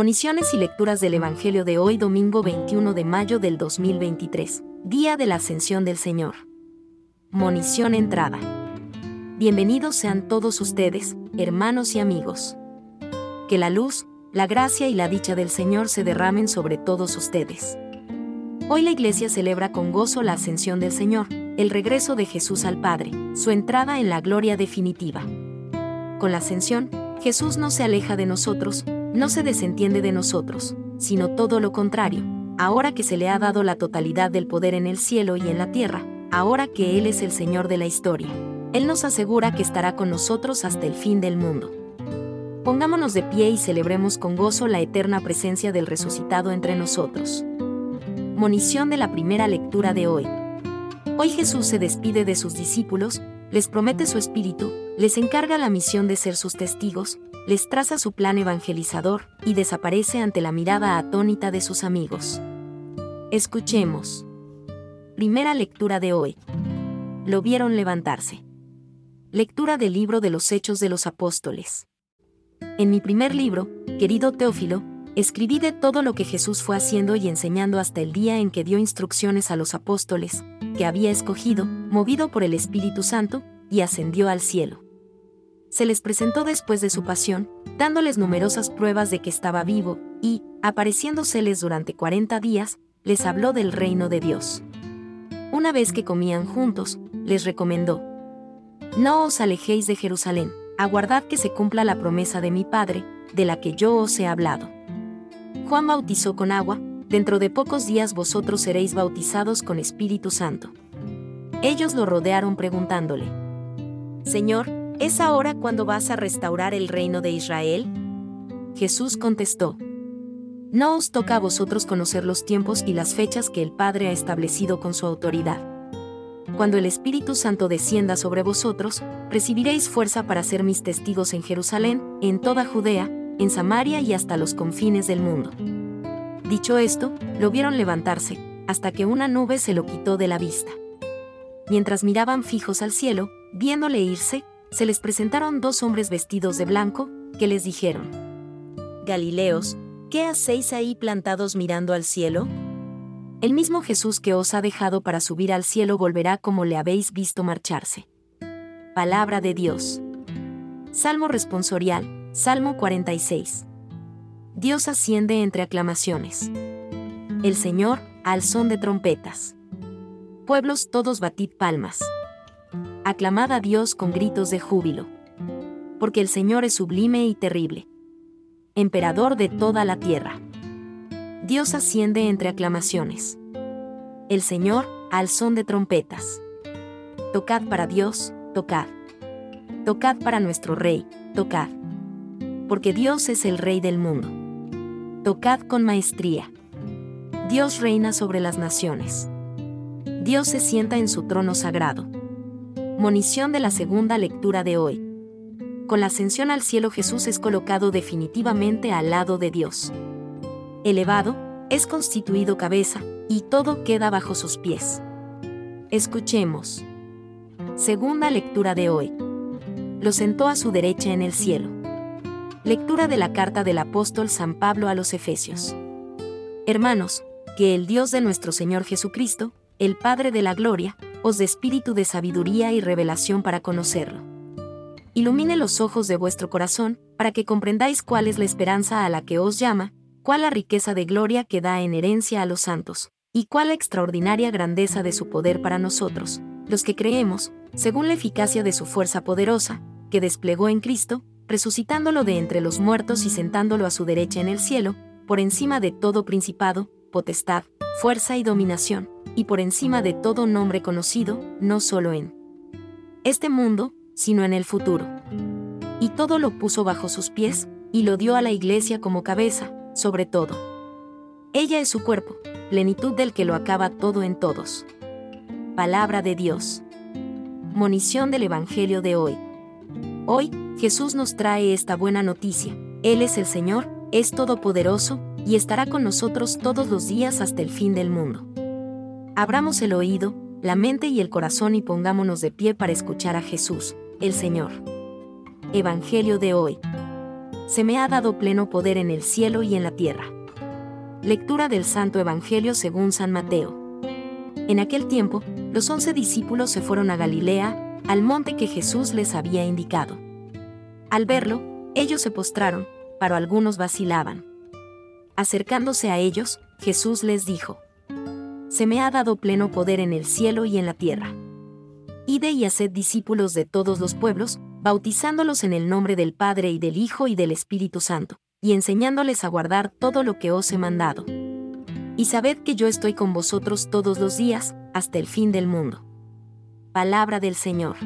Moniciones y lecturas del Evangelio de hoy domingo 21 de mayo del 2023, Día de la Ascensión del Señor. Monición entrada. Bienvenidos sean todos ustedes, hermanos y amigos. Que la luz, la gracia y la dicha del Señor se derramen sobre todos ustedes. Hoy la Iglesia celebra con gozo la ascensión del Señor, el regreso de Jesús al Padre, su entrada en la gloria definitiva. Con la ascensión, Jesús no se aleja de nosotros, no se desentiende de nosotros, sino todo lo contrario, ahora que se le ha dado la totalidad del poder en el cielo y en la tierra, ahora que Él es el Señor de la historia. Él nos asegura que estará con nosotros hasta el fin del mundo. Pongámonos de pie y celebremos con gozo la eterna presencia del resucitado entre nosotros. Monición de la primera lectura de hoy. Hoy Jesús se despide de sus discípulos, les promete su espíritu, les encarga la misión de ser sus testigos, les traza su plan evangelizador y desaparece ante la mirada atónita de sus amigos. Escuchemos. Primera lectura de hoy. Lo vieron levantarse. Lectura del libro de los Hechos de los Apóstoles. En mi primer libro, querido Teófilo, escribí de todo lo que Jesús fue haciendo y enseñando hasta el día en que dio instrucciones a los apóstoles, que había escogido, movido por el Espíritu Santo, y ascendió al cielo se les presentó después de su pasión, dándoles numerosas pruebas de que estaba vivo, y, apareciéndoseles durante cuarenta días, les habló del reino de Dios. Una vez que comían juntos, les recomendó, No os alejéis de Jerusalén, aguardad que se cumpla la promesa de mi Padre, de la que yo os he hablado. Juan bautizó con agua, dentro de pocos días vosotros seréis bautizados con Espíritu Santo. Ellos lo rodearon preguntándole, Señor, ¿Es ahora cuando vas a restaurar el reino de Israel? Jesús contestó, No os toca a vosotros conocer los tiempos y las fechas que el Padre ha establecido con su autoridad. Cuando el Espíritu Santo descienda sobre vosotros, recibiréis fuerza para ser mis testigos en Jerusalén, en toda Judea, en Samaria y hasta los confines del mundo. Dicho esto, lo vieron levantarse, hasta que una nube se lo quitó de la vista. Mientras miraban fijos al cielo, viéndole irse, se les presentaron dos hombres vestidos de blanco, que les dijeron, Galileos, ¿qué hacéis ahí plantados mirando al cielo? El mismo Jesús que os ha dejado para subir al cielo volverá como le habéis visto marcharse. Palabra de Dios. Salmo responsorial, Salmo 46. Dios asciende entre aclamaciones. El Señor, al son de trompetas. Pueblos todos batid palmas aclamad a Dios con gritos de júbilo. Porque el Señor es sublime y terrible. Emperador de toda la tierra. Dios asciende entre aclamaciones. El Señor, al son de trompetas. Tocad para Dios, tocad. Tocad para nuestro Rey, tocad. Porque Dios es el Rey del mundo. Tocad con maestría. Dios reina sobre las naciones. Dios se sienta en su trono sagrado. Monición de la segunda lectura de hoy. Con la ascensión al cielo Jesús es colocado definitivamente al lado de Dios. Elevado, es constituido cabeza, y todo queda bajo sus pies. Escuchemos. Segunda lectura de hoy. Lo sentó a su derecha en el cielo. Lectura de la carta del apóstol San Pablo a los Efesios. Hermanos, que el Dios de nuestro Señor Jesucristo, el Padre de la Gloria, os de espíritu de sabiduría y revelación para conocerlo. Ilumine los ojos de vuestro corazón, para que comprendáis cuál es la esperanza a la que os llama, cuál la riqueza de gloria que da en herencia a los santos, y cuál la extraordinaria grandeza de su poder para nosotros, los que creemos, según la eficacia de su fuerza poderosa, que desplegó en Cristo, resucitándolo de entre los muertos y sentándolo a su derecha en el cielo, por encima de todo principado, potestad, fuerza y dominación y por encima de todo nombre conocido, no solo en este mundo, sino en el futuro. Y todo lo puso bajo sus pies, y lo dio a la iglesia como cabeza, sobre todo. Ella es su cuerpo, plenitud del que lo acaba todo en todos. Palabra de Dios. Monición del Evangelio de hoy. Hoy, Jesús nos trae esta buena noticia. Él es el Señor, es todopoderoso, y estará con nosotros todos los días hasta el fin del mundo. Abramos el oído, la mente y el corazón y pongámonos de pie para escuchar a Jesús, el Señor. Evangelio de hoy. se me ha dado pleno poder en el cielo y en la tierra. Lectura del Santo Evangelio según San Mateo. En aquel tiempo, los once discípulos se fueron a Galilea, al monte que Jesús les había indicado. Al verlo, ellos se postraron, pero algunos vacilaban. Acercándose a ellos, Jesús les dijo, Se me ha dado pleno poder en el cielo y en la tierra. Ide y haced discípulos de todos los pueblos, bautizándolos en el nombre del Padre y del Hijo y del Espíritu Santo, y enseñándoles a guardar todo lo que os he mandado. Y sabed que yo estoy con vosotros todos los días, hasta el fin del mundo. Palabra del Señor.